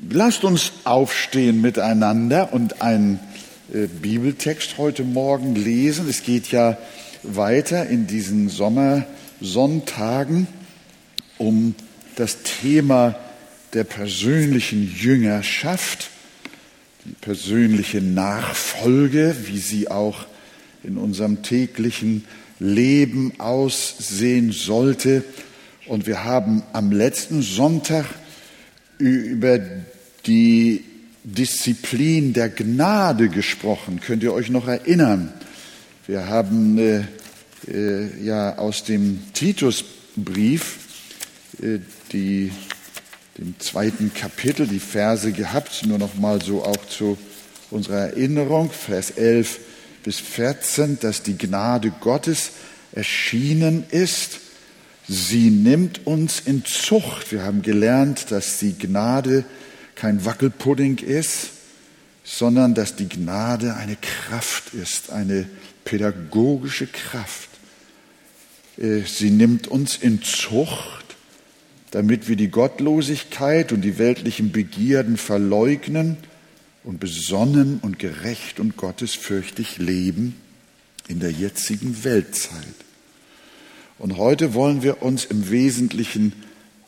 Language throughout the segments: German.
Lasst uns aufstehen miteinander und einen äh, Bibeltext heute Morgen lesen. Es geht ja weiter in diesen Sommersonntagen um das Thema der persönlichen Jüngerschaft, die persönliche Nachfolge, wie sie auch in unserem täglichen Leben aussehen sollte. Und wir haben am letzten Sonntag über die Disziplin der Gnade gesprochen. Könnt ihr euch noch erinnern? Wir haben äh, äh, ja aus dem Titusbrief äh, die, dem zweiten Kapitel die Verse gehabt, nur noch mal so auch zu unserer Erinnerung, Vers 11 bis 14, dass die Gnade Gottes erschienen ist Sie nimmt uns in Zucht. Wir haben gelernt, dass die Gnade kein Wackelpudding ist, sondern dass die Gnade eine Kraft ist, eine pädagogische Kraft. Äh, sie nimmt uns in Zucht, damit wir die Gottlosigkeit und die weltlichen Begierden verleugnen und besonnen und gerecht und gottesfürchtig leben in der jetzigen Weltzeit. Und heute wollen wir uns im Wesentlichen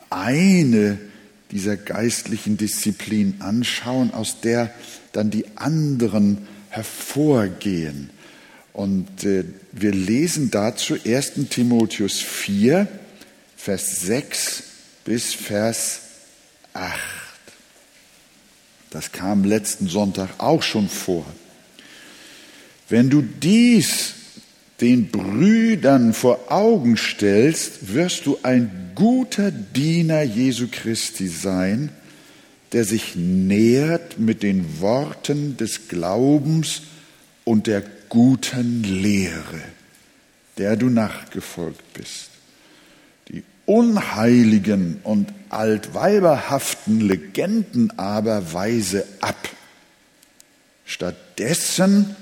eine dieser geistlichen Disziplinen anschauen, aus der dann die anderen hervorgehen. Und äh, wir lesen dazu 1 Timotheus 4, Vers 6 bis Vers 8. Das kam letzten Sonntag auch schon vor. Wenn du dies den Brüdern vor Augen stellst, wirst du ein guter Diener Jesu Christi sein, der sich nähert mit den Worten des Glaubens und der guten Lehre, der du nachgefolgt bist. Die unheiligen und altweiberhaften Legenden aber weise ab. Stattdessen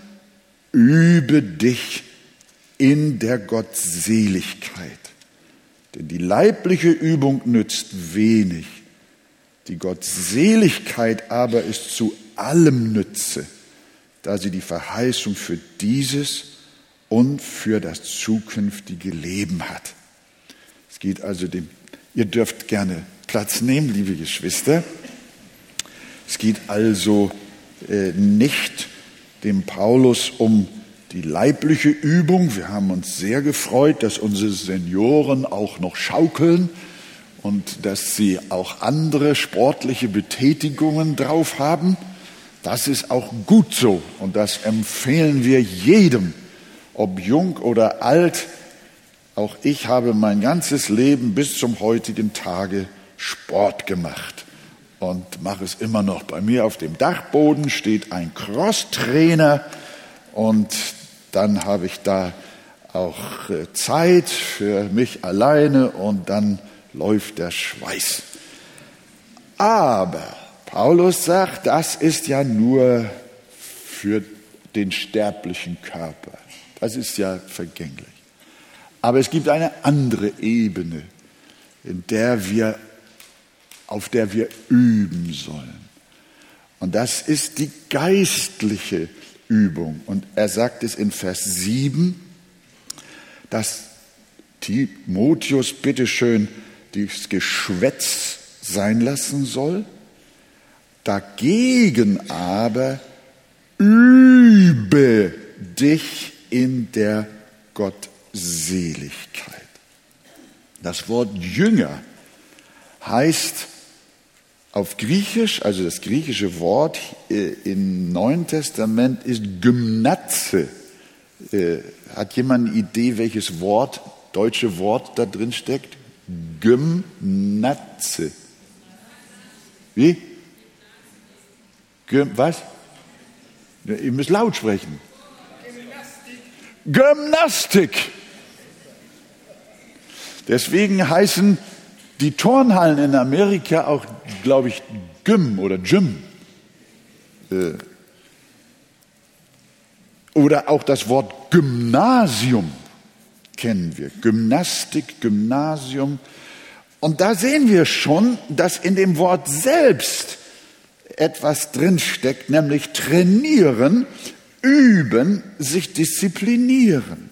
übe dich in der Gottseligkeit. Denn die leibliche Übung nützt wenig. Die Gottseligkeit aber ist zu allem Nütze, da sie die Verheißung für dieses und für das zukünftige Leben hat. Es geht also dem, ihr dürft gerne Platz nehmen, liebe Geschwister. Es geht also äh, nicht dem Paulus um die leibliche Übung. Wir haben uns sehr gefreut, dass unsere Senioren auch noch schaukeln und dass sie auch andere sportliche Betätigungen drauf haben. Das ist auch gut so und das empfehlen wir jedem, ob jung oder alt. Auch ich habe mein ganzes Leben bis zum heutigen Tage Sport gemacht und mache es immer noch. Bei mir auf dem Dachboden steht ein Crosstrainer und dann habe ich da auch äh, Zeit für mich alleine und dann läuft der Schweiß. Aber Paulus sagt, das ist ja nur für den sterblichen Körper. Das ist ja vergänglich. Aber es gibt eine andere Ebene, in der wir, auf der wir üben sollen. Und das ist die geistliche Übung. Und er sagt es in Vers 7, dass Timotheus bitteschön das Geschwätz sein lassen soll. Dagegen aber übe dich in der Gottseligkeit. Das Wort Jünger heißt auf Griechisch, also das griechische Wort äh, im Neuen Testament ist Gymnatze. Äh, hat jemand eine Idee, welches Wort, deutsche Wort da drin steckt? Gymnatze. Wie? Gym, was? Ihr müsst laut sprechen. Gymnastik. Gymnastik. Deswegen heißen die Turnhallen in Amerika auch, glaube ich, Gym oder Gym. Äh, oder auch das Wort Gymnasium kennen wir. Gymnastik, Gymnasium. Und da sehen wir schon, dass in dem Wort selbst etwas drinsteckt, nämlich trainieren, üben, sich disziplinieren.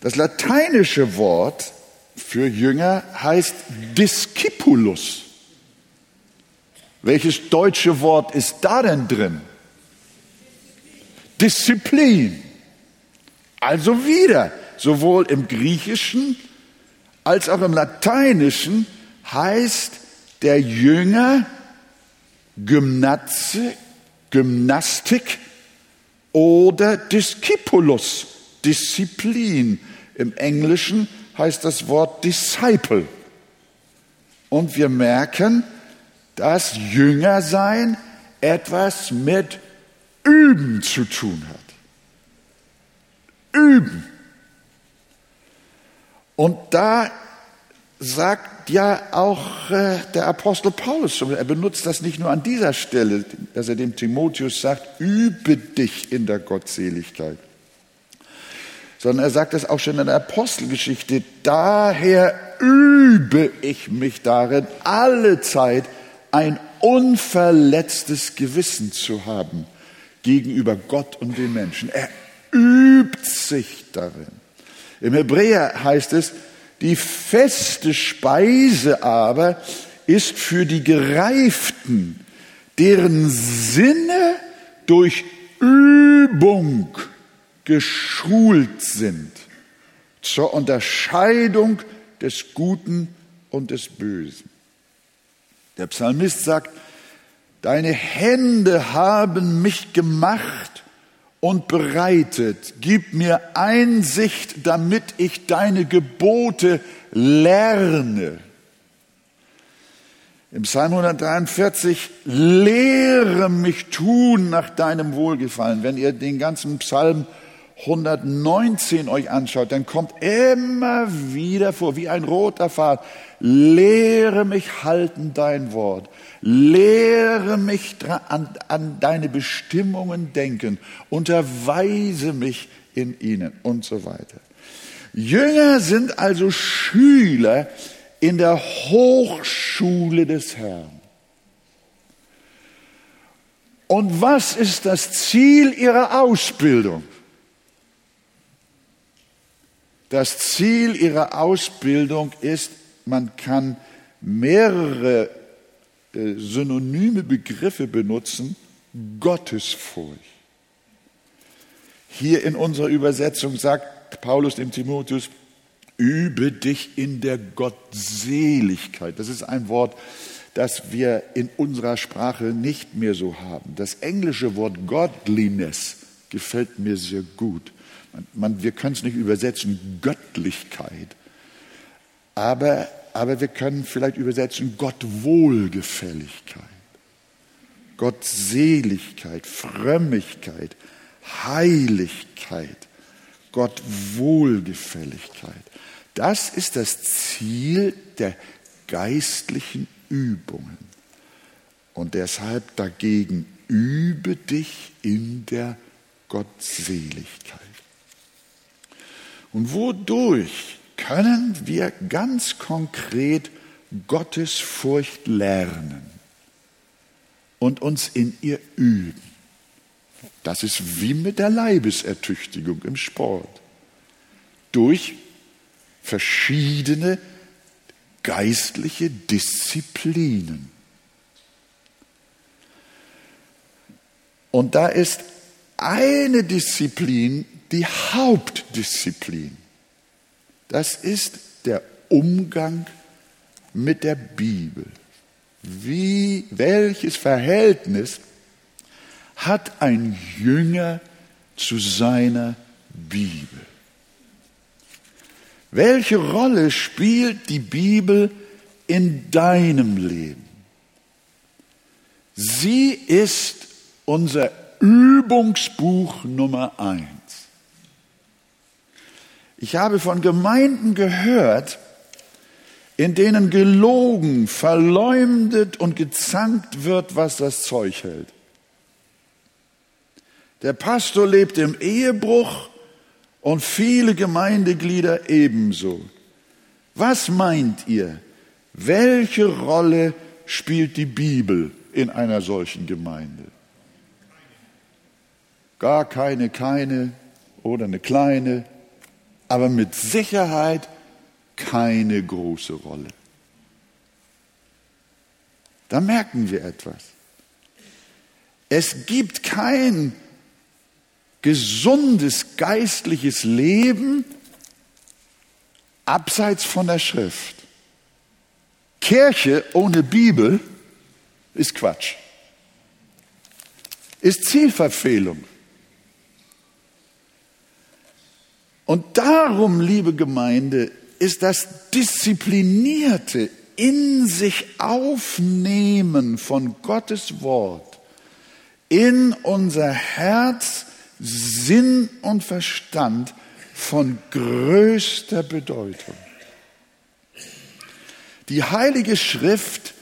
Das lateinische Wort für Jünger heißt Discipulus. Welches deutsche Wort ist da denn drin? Disziplin. Also wieder, sowohl im Griechischen als auch im Lateinischen heißt der Jünger Gymnaze, Gymnastik oder Discipulus, Disziplin. Im Englischen heißt das Wort Disciple. Und wir merken, dass Jüngersein etwas mit Üben zu tun hat. Üben. Und da sagt ja auch äh, der Apostel Paulus, er benutzt das nicht nur an dieser Stelle, dass er dem Timotheus sagt, übe dich in der Gottseligkeit, sondern er sagt das auch schon in der Apostelgeschichte, daher übe ich mich darin, alle Zeit ein unverletztes Gewissen zu haben gegenüber Gott und den Menschen. Er übt sich darin. Im Hebräer heißt es, die feste Speise aber ist für die Gereiften, deren Sinne durch Übung geschult sind zur Unterscheidung des Guten und des Bösen. Der Psalmist sagt, Deine Hände haben mich gemacht und bereitet. Gib mir Einsicht, damit ich deine Gebote lerne. Im Psalm 143, lehre mich tun nach deinem Wohlgefallen. Wenn ihr den ganzen Psalm 119 euch anschaut, dann kommt immer wieder vor, wie ein roter Faden, lehre mich halten dein Wort, lehre mich an, an deine Bestimmungen denken, unterweise mich in ihnen und so weiter. Jünger sind also Schüler in der Hochschule des Herrn. Und was ist das Ziel ihrer Ausbildung? Das Ziel ihrer Ausbildung ist, man kann mehrere äh, synonyme Begriffe benutzen, Gottesfurcht. Hier in unserer Übersetzung sagt Paulus dem Timotheus, übe dich in der Gottseligkeit. Das ist ein Wort, das wir in unserer Sprache nicht mehr so haben. Das englische Wort Godliness gefällt mir sehr gut. Man, wir können es nicht übersetzen, Göttlichkeit. Aber, aber wir können vielleicht übersetzen, Gottwohlgefälligkeit, Gottseligkeit, Frömmigkeit, Heiligkeit, Gottwohlgefälligkeit. Das ist das Ziel der geistlichen Übungen. Und deshalb dagegen übe dich in der Gottseligkeit. Und wodurch können wir ganz konkret Gottes Furcht lernen und uns in ihr üben? Das ist wie mit der Leibesertüchtigung im Sport. Durch verschiedene geistliche Disziplinen. Und da ist eine Disziplin, die Hauptdisziplin. Das ist der Umgang mit der Bibel. Wie, welches Verhältnis hat ein Jünger zu seiner Bibel? Welche Rolle spielt die Bibel in deinem Leben? Sie ist unser Übungsbuch Nummer eins. Ich habe von Gemeinden gehört, in denen gelogen, verleumdet und gezankt wird, was das Zeug hält. Der Pastor lebt im Ehebruch und viele Gemeindeglieder ebenso. Was meint ihr? Welche Rolle spielt die Bibel in einer solchen Gemeinde? Gar keine, keine oder eine kleine, aber mit Sicherheit keine große Rolle. Da merken wir etwas. Es gibt kein gesundes geistliches Leben abseits von der Schrift. Kirche ohne Bibel ist Quatsch, ist Zielverfehlung. Und darum, liebe Gemeinde, ist das disziplinierte in sich aufnehmen von Gottes Wort in unser Herz, Sinn und Verstand von größter Bedeutung. Die Heilige Schrift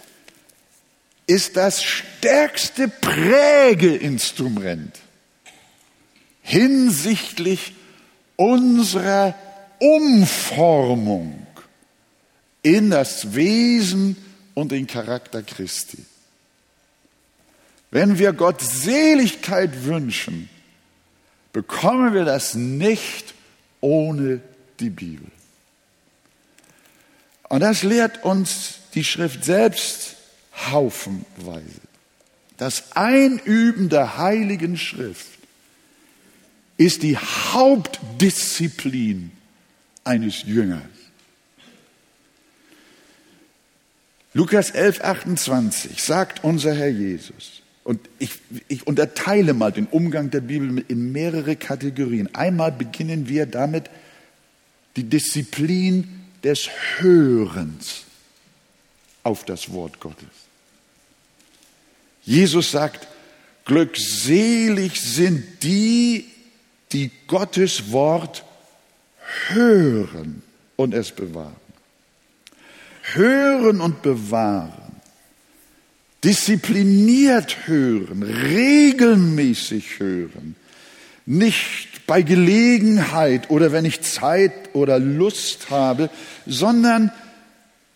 ist das stärkste Prägeinstrument hinsichtlich unserer Umformung in das Wesen und den Charakter Christi. Wenn wir Gott Seligkeit wünschen, bekommen wir das nicht ohne die Bibel. Und das lehrt uns die Schrift selbst haufenweise. Das Einüben der Heiligen Schrift ist die Hauptdisziplin eines Jüngers. Lukas 11, 28 sagt unser Herr Jesus, und ich, ich unterteile mal den Umgang der Bibel in mehrere Kategorien. Einmal beginnen wir damit, die Disziplin des Hörens auf das Wort Gottes. Jesus sagt, glückselig sind die, die Gottes Wort hören und es bewahren. Hören und bewahren. Diszipliniert hören, regelmäßig hören, nicht bei Gelegenheit oder wenn ich Zeit oder Lust habe, sondern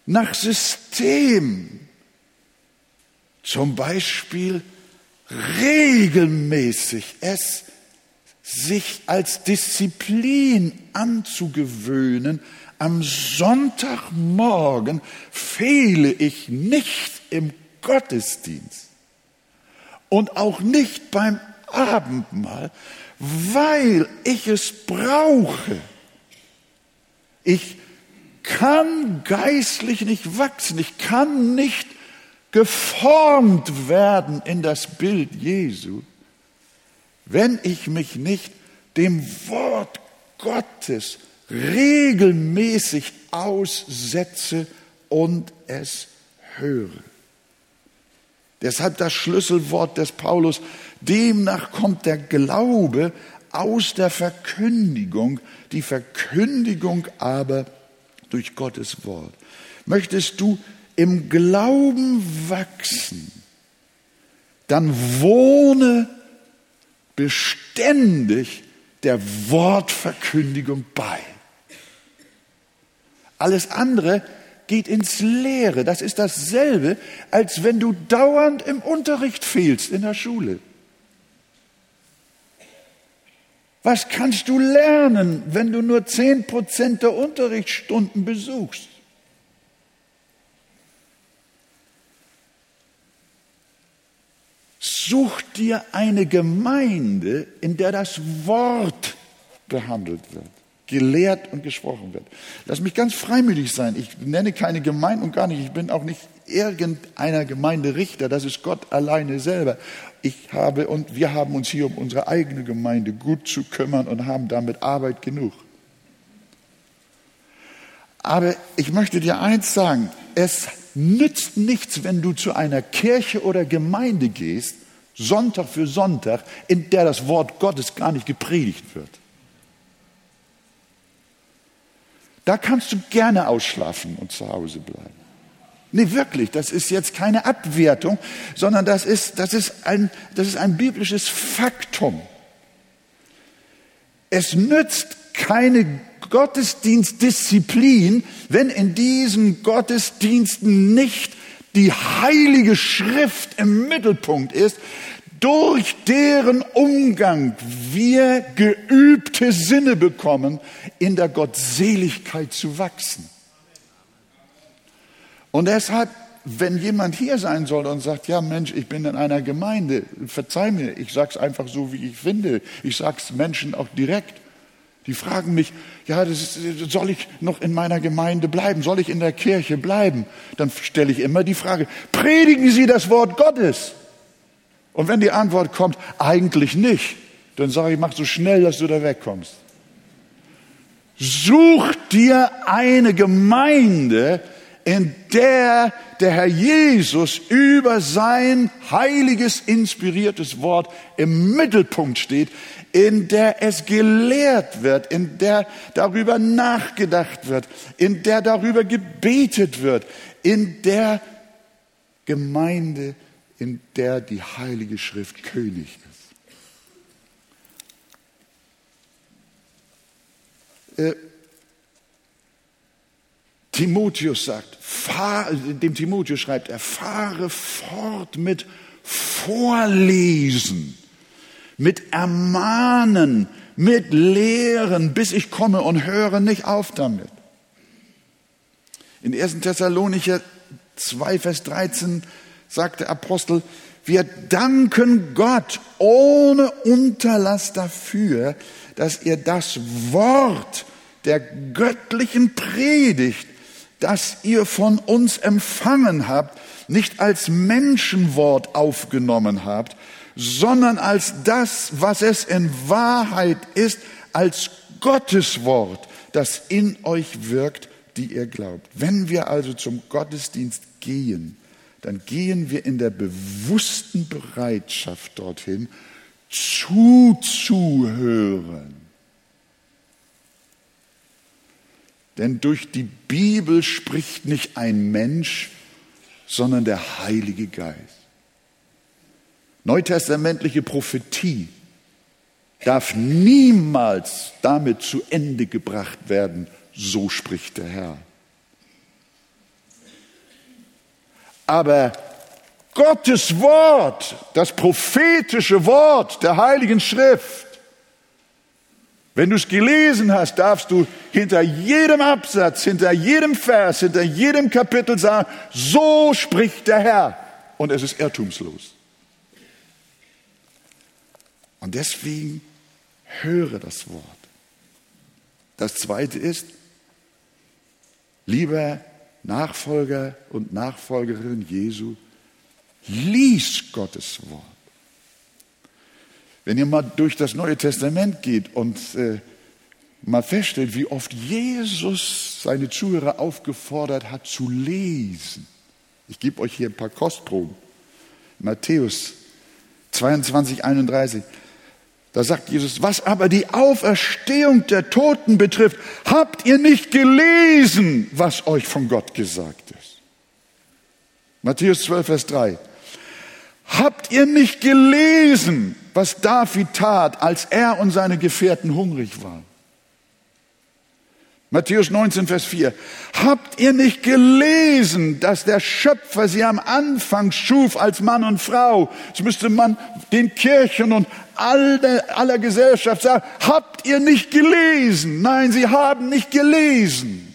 nach System. Zum Beispiel regelmäßig es sich als Disziplin anzugewöhnen, am Sonntagmorgen fehle ich nicht im Gottesdienst und auch nicht beim Abendmahl, weil ich es brauche. Ich kann geistlich nicht wachsen, ich kann nicht geformt werden in das Bild Jesu, wenn ich mich nicht dem Wort Gottes regelmäßig aussetze und es höre. Deshalb das Schlüsselwort des Paulus, demnach kommt der Glaube aus der Verkündigung, die Verkündigung aber durch Gottes Wort. Möchtest du im Glauben wachsen, dann wohne beständig der Wortverkündigung bei. Alles andere geht ins Leere. Das ist dasselbe, als wenn du dauernd im Unterricht fehlst in der Schule. Was kannst du lernen, wenn du nur zehn Prozent der Unterrichtsstunden besuchst? Such dir eine Gemeinde, in der das Wort behandelt wird, gelehrt und gesprochen wird. Lass mich ganz freimütig sein. Ich nenne keine Gemeinde und gar nicht. Ich bin auch nicht irgendeiner Gemeinde Richter. Das ist Gott alleine selber. Ich habe und wir haben uns hier um unsere eigene Gemeinde gut zu kümmern und haben damit Arbeit genug. Aber ich möchte dir eins sagen. Es nützt nichts, wenn du zu einer Kirche oder Gemeinde gehst, Sonntag für Sonntag, in der das Wort Gottes gar nicht gepredigt wird. Da kannst du gerne ausschlafen und zu Hause bleiben. Nee, wirklich, das ist jetzt keine Abwertung, sondern das ist, das ist, ein, das ist ein biblisches Faktum. Es nützt keine Gottesdienstdisziplin, wenn in diesen Gottesdiensten nicht die heilige Schrift im Mittelpunkt ist, durch deren Umgang wir geübte Sinne bekommen, in der Gottseligkeit zu wachsen. Und deshalb, wenn jemand hier sein soll und sagt, ja Mensch, ich bin in einer Gemeinde, verzeih mir, ich sag's einfach so, wie ich finde, ich sag's Menschen auch direkt. Die fragen mich, ja, ist, soll ich noch in meiner Gemeinde bleiben? Soll ich in der Kirche bleiben? Dann stelle ich immer die Frage, predigen Sie das Wort Gottes? Und wenn die Antwort kommt, eigentlich nicht, dann sage ich, mach so schnell, dass du da wegkommst. Such dir eine Gemeinde, in der der Herr Jesus über sein heiliges, inspiriertes Wort im Mittelpunkt steht, in der es gelehrt wird, in der darüber nachgedacht wird, in der darüber gebetet wird, in der Gemeinde, in der die Heilige Schrift König ist. Timotheus sagt, dem Timotheus schreibt er, fahre fort mit Vorlesen, mit Ermahnen, mit Lehren, bis ich komme und höre nicht auf damit. In 1. Thessalonicher 2, Vers 13 sagt der Apostel, wir danken Gott ohne Unterlass dafür, dass ihr das Wort der göttlichen Predigt das ihr von uns empfangen habt, nicht als Menschenwort aufgenommen habt, sondern als das, was es in Wahrheit ist, als Gottes Wort, das in euch wirkt, die ihr glaubt. Wenn wir also zum Gottesdienst gehen, dann gehen wir in der bewussten Bereitschaft dorthin, zuzuhören Denn durch die Bibel spricht nicht ein Mensch, sondern der Heilige Geist. Neutestamentliche Prophetie darf niemals damit zu Ende gebracht werden, so spricht der Herr. Aber Gottes Wort, das prophetische Wort der Heiligen Schrift, wenn du es gelesen hast, darfst du hinter jedem Absatz, hinter jedem Vers, hinter jedem Kapitel sagen, so spricht der Herr. Und es ist irrtumslos. Und deswegen höre das Wort. Das zweite ist, lieber Nachfolger und Nachfolgerin Jesu, lies Gottes Wort. Wenn ihr mal durch das Neue Testament geht und äh, mal feststellt, wie oft Jesus seine Zuhörer aufgefordert hat zu lesen. Ich gebe euch hier ein paar Kostproben. Matthäus 22, 31. Da sagt Jesus, was aber die Auferstehung der Toten betrifft, habt ihr nicht gelesen, was euch von Gott gesagt ist. Matthäus 12, Vers 3. Habt ihr nicht gelesen, was David tat, als er und seine Gefährten hungrig waren? Matthäus 19, Vers 4. Habt ihr nicht gelesen, dass der Schöpfer sie am Anfang schuf als Mann und Frau? Das müsste man den Kirchen und aller, aller Gesellschaft sagen. Habt ihr nicht gelesen? Nein, sie haben nicht gelesen.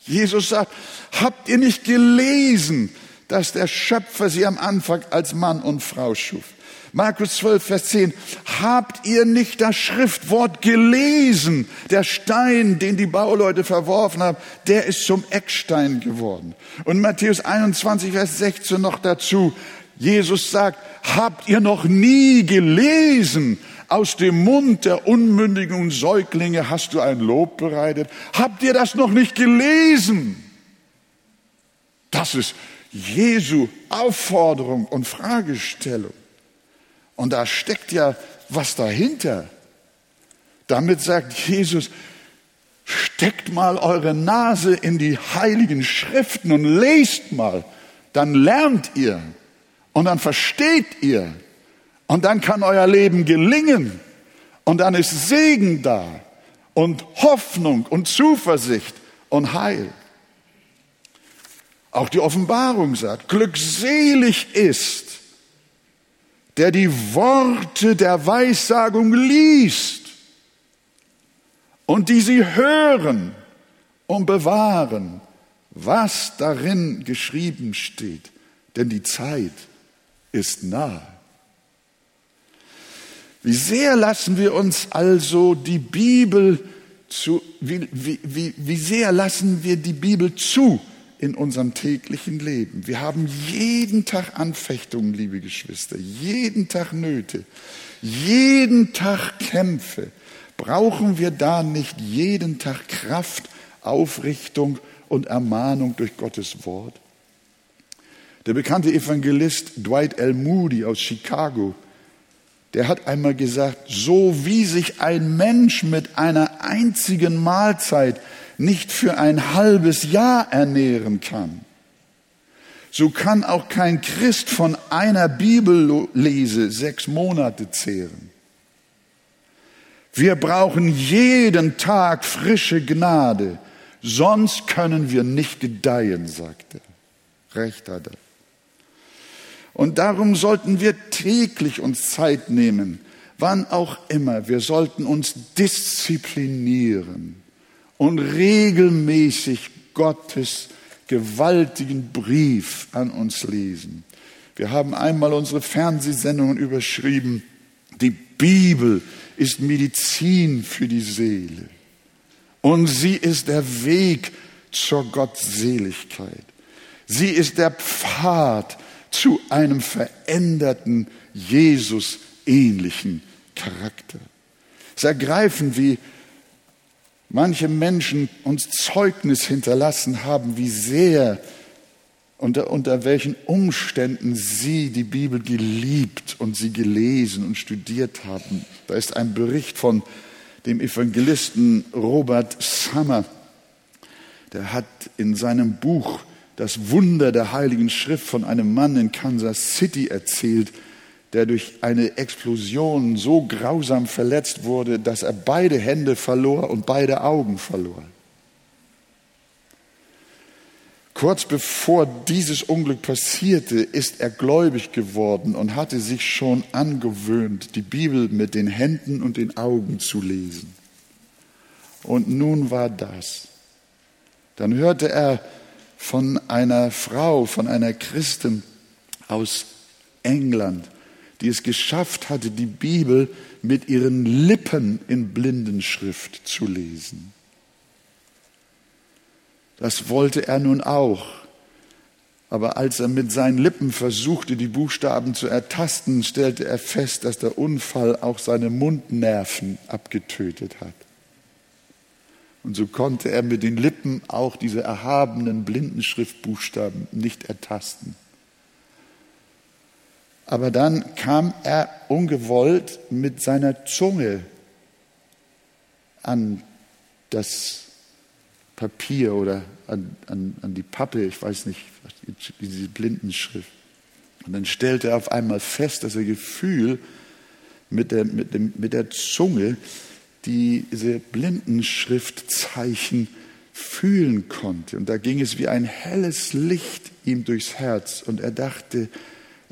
Jesus sagt, habt ihr nicht gelesen, dass der Schöpfer sie am Anfang als Mann und Frau schuf. Markus 12, Vers 10. Habt ihr nicht das Schriftwort gelesen? Der Stein, den die Bauleute verworfen haben, der ist zum Eckstein geworden. Und Matthäus 21, Vers 16 noch dazu. Jesus sagt, habt ihr noch nie gelesen? Aus dem Mund der unmündigen Säuglinge hast du ein Lob bereitet. Habt ihr das noch nicht gelesen? Das ist Jesu Aufforderung und Fragestellung. Und da steckt ja was dahinter. Damit sagt Jesus, steckt mal eure Nase in die heiligen Schriften und lest mal. Dann lernt ihr und dann versteht ihr und dann kann euer Leben gelingen und dann ist Segen da und Hoffnung und Zuversicht und Heil. Auch die Offenbarung sagt, glückselig ist, der die Worte der Weissagung liest und die sie hören und bewahren, was darin geschrieben steht, denn die Zeit ist nahe. Wie sehr lassen wir uns also die Bibel zu, wie, wie, wie, wie sehr lassen wir die Bibel zu in unserem täglichen Leben? Wir haben jeden Tag Anfechtungen, liebe Geschwister, jeden Tag Nöte, jeden Tag Kämpfe. Brauchen wir da nicht jeden Tag Kraft, Aufrichtung und Ermahnung durch Gottes Wort? Der bekannte Evangelist Dwight L. Moody aus Chicago der hat einmal gesagt, so wie sich ein Mensch mit einer einzigen Mahlzeit nicht für ein halbes Jahr ernähren kann, so kann auch kein Christ von einer Bibellese sechs Monate zehren. Wir brauchen jeden Tag frische Gnade, sonst können wir nicht gedeihen, sagte er. Recht hat er. Und darum sollten wir täglich uns Zeit nehmen, wann auch immer. Wir sollten uns disziplinieren und regelmäßig Gottes gewaltigen Brief an uns lesen. Wir haben einmal unsere Fernsehsendungen überschrieben, die Bibel ist Medizin für die Seele und sie ist der Weg zur Gottseligkeit. Sie ist der Pfad zu einem veränderten, Jesus-ähnlichen Charakter. Es ist ergreifend, wie manche Menschen uns Zeugnis hinterlassen haben, wie sehr, unter, unter welchen Umständen sie die Bibel geliebt und sie gelesen und studiert haben. Da ist ein Bericht von dem Evangelisten Robert Summer. Der hat in seinem Buch das Wunder der Heiligen Schrift von einem Mann in Kansas City erzählt, der durch eine Explosion so grausam verletzt wurde, dass er beide Hände verlor und beide Augen verlor. Kurz bevor dieses Unglück passierte, ist er gläubig geworden und hatte sich schon angewöhnt, die Bibel mit den Händen und den Augen zu lesen. Und nun war das. Dann hörte er von einer Frau, von einer Christin aus England, die es geschafft hatte, die Bibel mit ihren Lippen in Blindenschrift zu lesen. Das wollte er nun auch. Aber als er mit seinen Lippen versuchte, die Buchstaben zu ertasten, stellte er fest, dass der Unfall auch seine Mundnerven abgetötet hat. Und so konnte er mit den Lippen auch diese erhabenen blinden Schriftbuchstaben nicht ertasten. Aber dann kam er ungewollt mit seiner Zunge an das Papier oder an, an, an die Pappe, ich weiß nicht, diese Blindenschrift. Und dann stellte er auf einmal fest, dass er Gefühl mit der, mit, dem, mit der Zunge diese Blindenschriftzeichen fühlen konnte. Und da ging es wie ein helles Licht ihm durchs Herz. Und er dachte,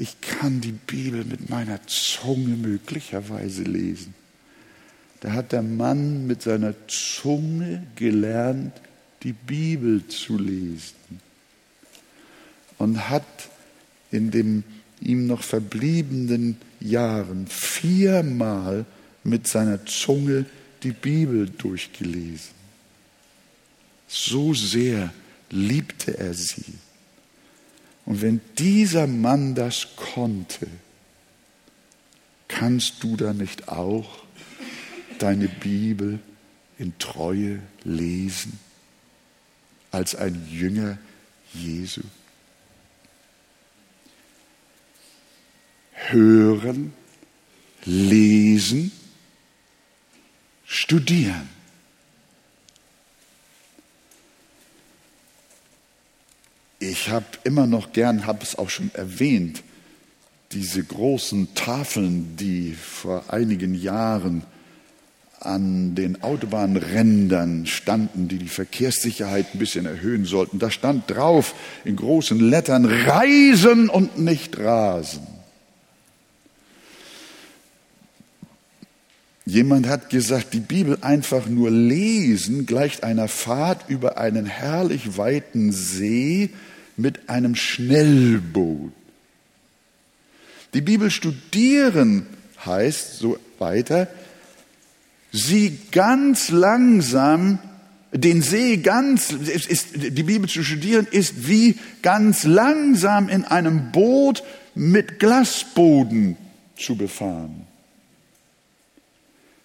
ich kann die Bibel mit meiner Zunge möglicherweise lesen. Da hat der Mann mit seiner Zunge gelernt, die Bibel zu lesen. Und hat in den ihm noch verbliebenen Jahren viermal mit seiner Zunge die Bibel durchgelesen. So sehr liebte er sie. Und wenn dieser Mann das konnte, kannst du da nicht auch deine Bibel in Treue lesen als ein Jünger Jesu? Hören, lesen studieren. Ich habe immer noch gern, habe es auch schon erwähnt, diese großen Tafeln, die vor einigen Jahren an den Autobahnrändern standen, die die Verkehrssicherheit ein bisschen erhöhen sollten. Da stand drauf in großen Lettern Reisen und nicht Rasen. Jemand hat gesagt, die Bibel einfach nur lesen gleicht einer Fahrt über einen herrlich weiten See mit einem Schnellboot. Die Bibel studieren heißt so weiter, sie ganz langsam, den See ganz, ist, die Bibel zu studieren ist wie ganz langsam in einem Boot mit Glasboden zu befahren.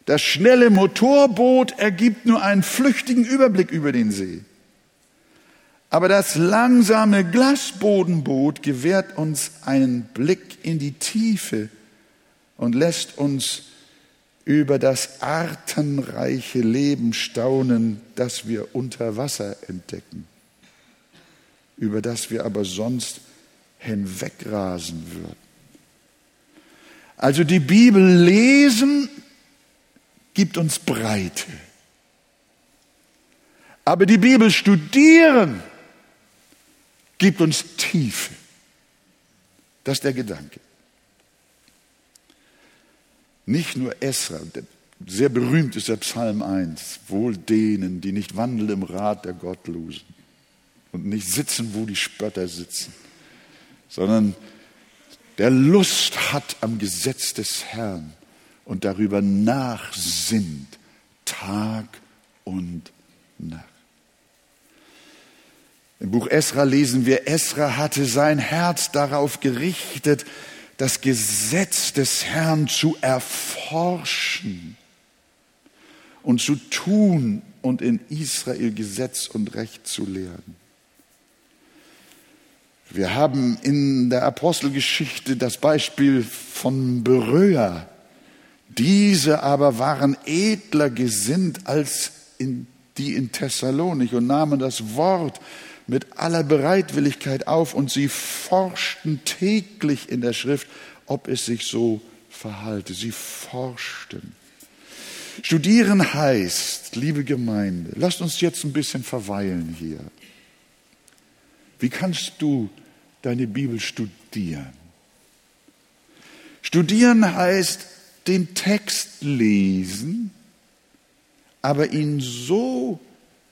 Das schnelle Motorboot ergibt nur einen flüchtigen Überblick über den See. Aber das langsame Glasbodenboot gewährt uns einen Blick in die Tiefe und lässt uns über das artenreiche Leben staunen, das wir unter Wasser entdecken, über das wir aber sonst hinwegrasen würden. Also die Bibel lesen gibt uns Breite. Aber die Bibel studieren gibt uns Tiefe. Das ist der Gedanke. Nicht nur Esra, sehr berühmt ist der Psalm 1, wohl denen, die nicht wandeln im Rat der Gottlosen und nicht sitzen, wo die Spötter sitzen, sondern der Lust hat am Gesetz des Herrn und darüber nachsinnt, Tag und Nacht. Im Buch Esra lesen wir, Esra hatte sein Herz darauf gerichtet, das Gesetz des Herrn zu erforschen und zu tun und in Israel Gesetz und Recht zu lehren. Wir haben in der Apostelgeschichte das Beispiel von Beröa. Diese aber waren edler gesinnt als in, die in Thessalonik und nahmen das Wort mit aller Bereitwilligkeit auf und sie forschten täglich in der Schrift, ob es sich so verhalte. Sie forschten. Studieren heißt, liebe Gemeinde, lasst uns jetzt ein bisschen verweilen hier. Wie kannst du deine Bibel studieren? Studieren heißt den Text lesen, aber ihn so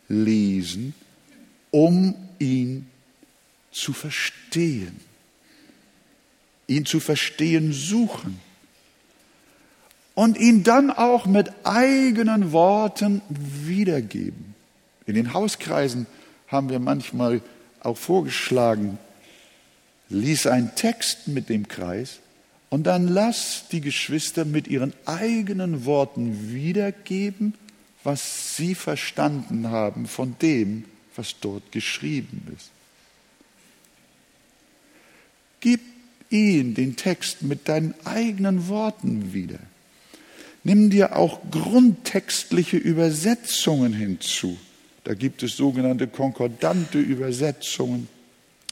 lesen, um ihn zu verstehen, ihn zu verstehen suchen und ihn dann auch mit eigenen Worten wiedergeben. In den Hauskreisen haben wir manchmal auch vorgeschlagen, lies einen Text mit dem Kreis und dann lass die Geschwister mit ihren eigenen Worten wiedergeben, was sie verstanden haben von dem, was dort geschrieben ist. Gib ihn, den Text, mit deinen eigenen Worten wieder. Nimm dir auch grundtextliche Übersetzungen hinzu. Da gibt es sogenannte konkordante Übersetzungen,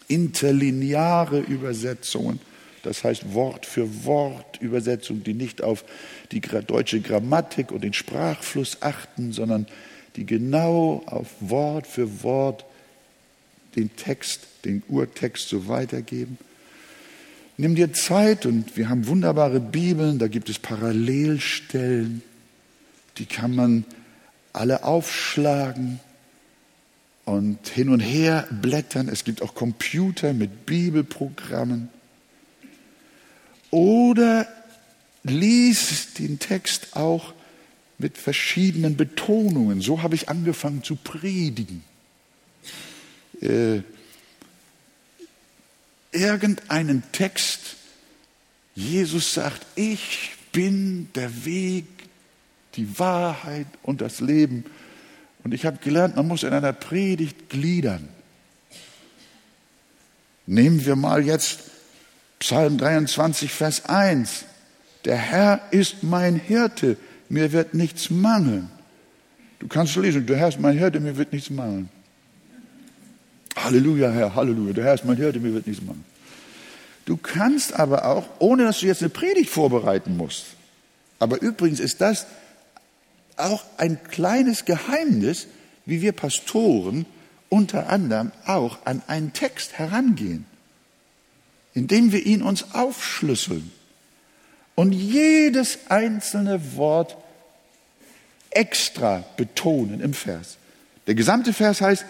interlineare Übersetzungen, das heißt Wort für Wort Übersetzungen, die nicht auf die deutsche Grammatik und den Sprachfluss achten, sondern die genau auf Wort für Wort den Text, den Urtext so weitergeben. Nimm dir Zeit und wir haben wunderbare Bibeln, da gibt es Parallelstellen, die kann man alle aufschlagen und hin und her blättern. Es gibt auch Computer mit Bibelprogrammen. Oder lies den Text auch mit verschiedenen Betonungen. So habe ich angefangen zu predigen. Äh, irgendeinen Text, Jesus sagt, ich bin der Weg, die Wahrheit und das Leben. Und ich habe gelernt, man muss in einer Predigt gliedern. Nehmen wir mal jetzt Psalm 23, Vers 1. Der Herr ist mein Hirte, mir wird nichts mangeln. Du kannst lesen, der Herr ist mein Hirte, mir wird nichts mangeln. Halleluja, Herr, Halleluja, der Herr ist mein Hirte, mir wird nichts mangeln. Du kannst aber auch, ohne dass du jetzt eine Predigt vorbereiten musst, aber übrigens ist das auch ein kleines Geheimnis, wie wir Pastoren unter anderem auch an einen Text herangehen, indem wir ihn uns aufschlüsseln und jedes einzelne Wort extra betonen im Vers. Der gesamte Vers heißt,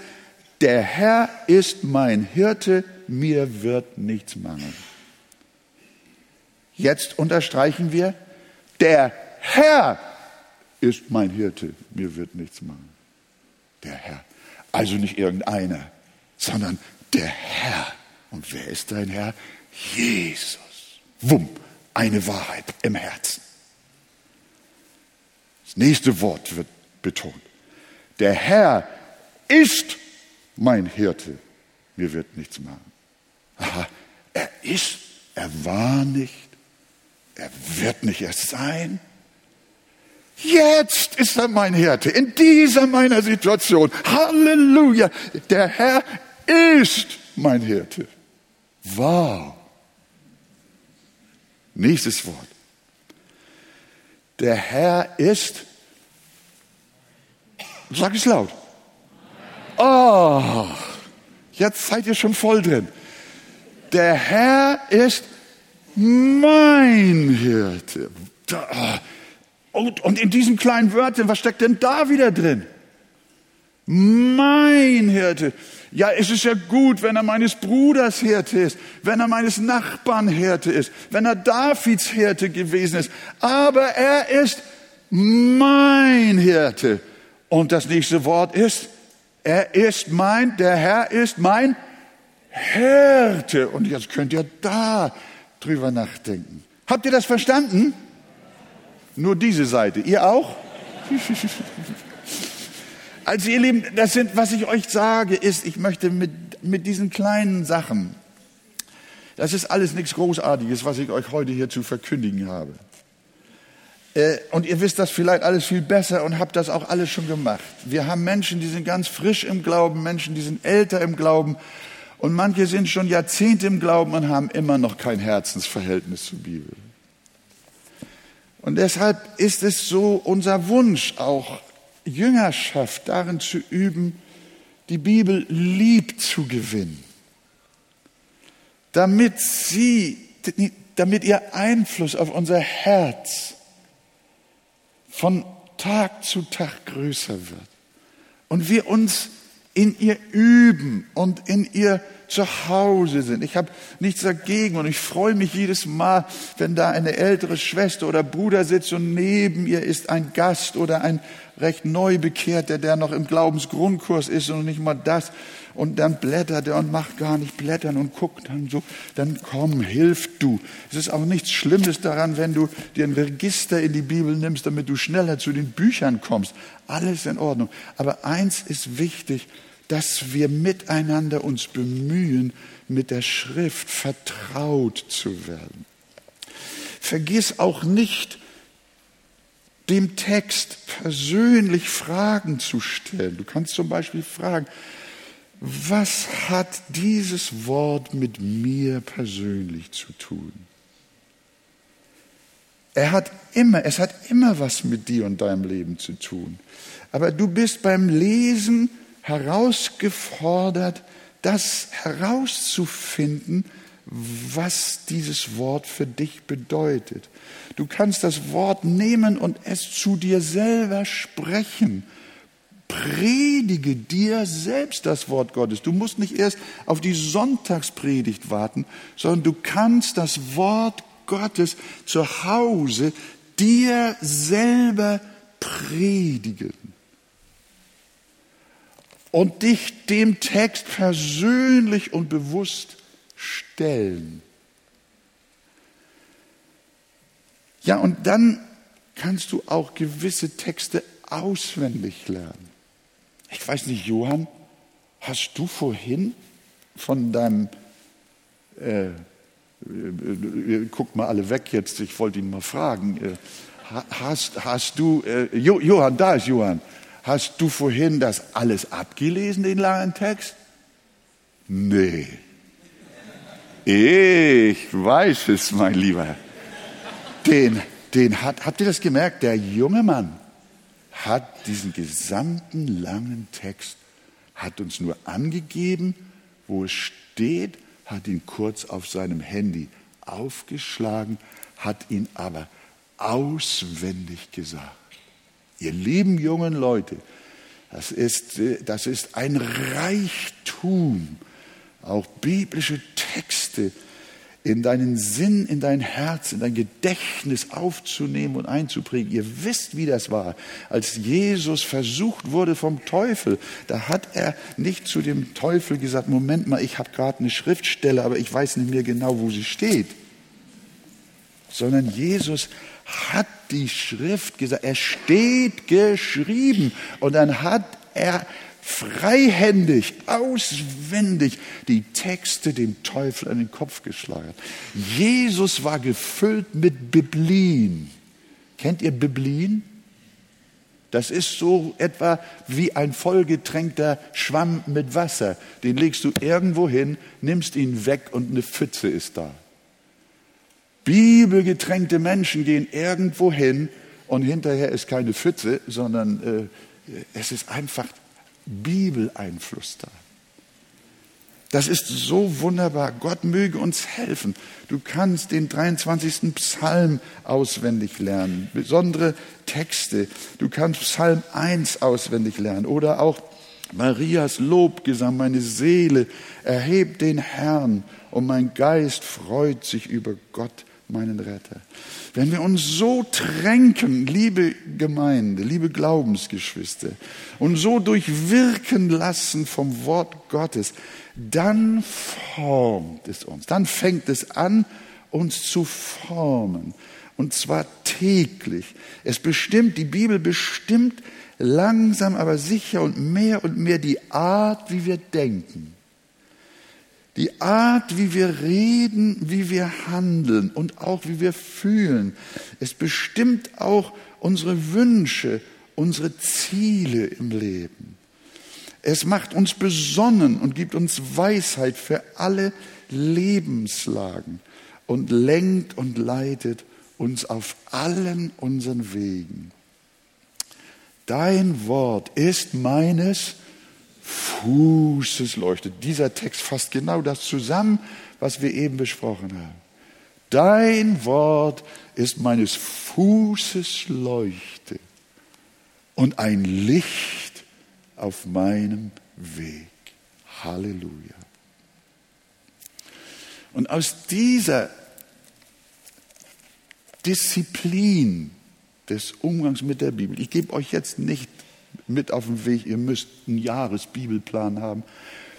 der Herr ist mein Hirte, mir wird nichts mangeln. Jetzt unterstreichen wir, der Herr ist mein Hirte, mir wird nichts mangeln. Der Herr. Also nicht irgendeiner, sondern der Herr. Und wer ist dein Herr? Jesus. Wumm, eine Wahrheit im Herzen. Das nächste Wort wird betont. Der Herr ist mein Hirte, mir wird nichts machen. Er ist, er war nicht, er wird nicht erst sein. Jetzt ist er mein Hirte, in dieser meiner Situation. Halleluja, der Herr ist mein Hirte. Wow. Nächstes Wort. Der Herr ist, sag es laut. Oh, jetzt seid ihr schon voll drin. Der Herr ist mein Hirte. Und, in diesen kleinen Wörtern, was steckt denn da wieder drin? Mein Hirte. Ja, es ist ja gut, wenn er meines Bruders Hirte ist, wenn er meines Nachbarn Hirte ist, wenn er Davids Hirte gewesen ist. Aber er ist mein Hirte. Und das nächste Wort ist, er ist mein, der Herr ist mein Hirte. Und jetzt könnt ihr da drüber nachdenken. Habt ihr das verstanden? Nur diese Seite. Ihr auch? Also ihr Lieben, das sind, was ich euch sage, ist, ich möchte mit, mit diesen kleinen Sachen, das ist alles nichts Großartiges, was ich euch heute hier zu verkündigen habe. Äh, und ihr wisst das vielleicht alles viel besser und habt das auch alles schon gemacht. Wir haben Menschen, die sind ganz frisch im Glauben, Menschen, die sind älter im Glauben und manche sind schon Jahrzehnte im Glauben und haben immer noch kein Herzensverhältnis zur Bibel. Und deshalb ist es so unser Wunsch auch Jüngerschaft darin zu üben, die Bibel lieb zu gewinnen, damit sie, damit ihr Einfluss auf unser Herz von Tag zu Tag größer wird und wir uns in ihr üben und in ihr zu Hause sind. Ich habe nichts dagegen und ich freue mich jedes Mal, wenn da eine ältere Schwester oder Bruder sitzt und neben ihr ist ein Gast oder ein recht neu bekehrter, der noch im Glaubensgrundkurs ist und nicht mal das. Und dann blättert er und macht gar nicht blättern und guckt dann so, dann komm, hilf du. Es ist auch nichts Schlimmes daran, wenn du dir ein Register in die Bibel nimmst, damit du schneller zu den Büchern kommst. Alles in Ordnung. Aber eins ist wichtig, dass wir miteinander uns bemühen, mit der Schrift vertraut zu werden. Vergiss auch nicht, dem Text persönlich Fragen zu stellen. Du kannst zum Beispiel fragen, was hat dieses Wort mit mir persönlich zu tun? Er hat immer, es hat immer was mit dir und deinem Leben zu tun. Aber du bist beim Lesen herausgefordert, das herauszufinden, was dieses Wort für dich bedeutet. Du kannst das Wort nehmen und es zu dir selber sprechen. Predige dir selbst das Wort Gottes. Du musst nicht erst auf die Sonntagspredigt warten, sondern du kannst das Wort Gottes zu Hause dir selber predigen und dich dem Text persönlich und bewusst stellen. Ja, und dann kannst du auch gewisse Texte auswendig lernen. Ich weiß nicht, Johann, hast du vorhin von deinem, äh, äh, guckt mal alle weg jetzt, ich wollte ihn mal fragen, äh, hast, hast du, äh, jo, Johann, da ist Johann, hast du vorhin das alles abgelesen, den langen Text? Nee. Ich weiß es, mein Lieber. Den, den hat, habt ihr das gemerkt? Der junge Mann, hat diesen gesamten langen Text, hat uns nur angegeben, wo es steht, hat ihn kurz auf seinem Handy aufgeschlagen, hat ihn aber auswendig gesagt. Ihr lieben jungen Leute, das ist, das ist ein Reichtum, auch biblische Texte in deinen Sinn, in dein Herz, in dein Gedächtnis aufzunehmen und einzuprägen. Ihr wisst, wie das war. Als Jesus versucht wurde vom Teufel, da hat er nicht zu dem Teufel gesagt, Moment mal, ich habe gerade eine Schriftstelle, aber ich weiß nicht mehr genau, wo sie steht. Sondern Jesus hat die Schrift gesagt, er steht geschrieben und dann hat er freihändig, auswendig die Texte dem Teufel an den Kopf geschlagen. Jesus war gefüllt mit Biblien. Kennt ihr Biblien? Das ist so etwa wie ein vollgetränkter Schwamm mit Wasser. Den legst du irgendwo hin, nimmst ihn weg und eine Pfütze ist da. Bibelgetränkte Menschen gehen irgendwo hin und hinterher ist keine Pfütze, sondern äh, es ist einfach Bibeleinfluss da. Das ist so wunderbar. Gott möge uns helfen. Du kannst den 23. Psalm auswendig lernen, besondere Texte. Du kannst Psalm 1 auswendig lernen oder auch Marias Lobgesang, meine Seele erhebt den Herrn und mein Geist freut sich über Gott, meinen Retter. Wenn wir uns so tränken, liebe Gemeinde, liebe Glaubensgeschwister, und so durchwirken lassen vom Wort Gottes, dann formt es uns, dann fängt es an, uns zu formen. Und zwar täglich. Es bestimmt, die Bibel bestimmt langsam, aber sicher und mehr und mehr die Art, wie wir denken die Art, wie wir reden, wie wir handeln und auch wie wir fühlen. Es bestimmt auch unsere Wünsche, unsere Ziele im Leben. Es macht uns besonnen und gibt uns Weisheit für alle Lebenslagen und lenkt und leitet uns auf allen unseren Wegen. Dein Wort ist meines Fußes leuchtet. Dieser Text fasst genau das zusammen, was wir eben besprochen haben. Dein Wort ist meines Fußes Leuchte und ein Licht auf meinem Weg. Halleluja. Und aus dieser Disziplin des Umgangs mit der Bibel, ich gebe euch jetzt nicht mit auf den Weg. Ihr müsst einen Jahresbibelplan haben.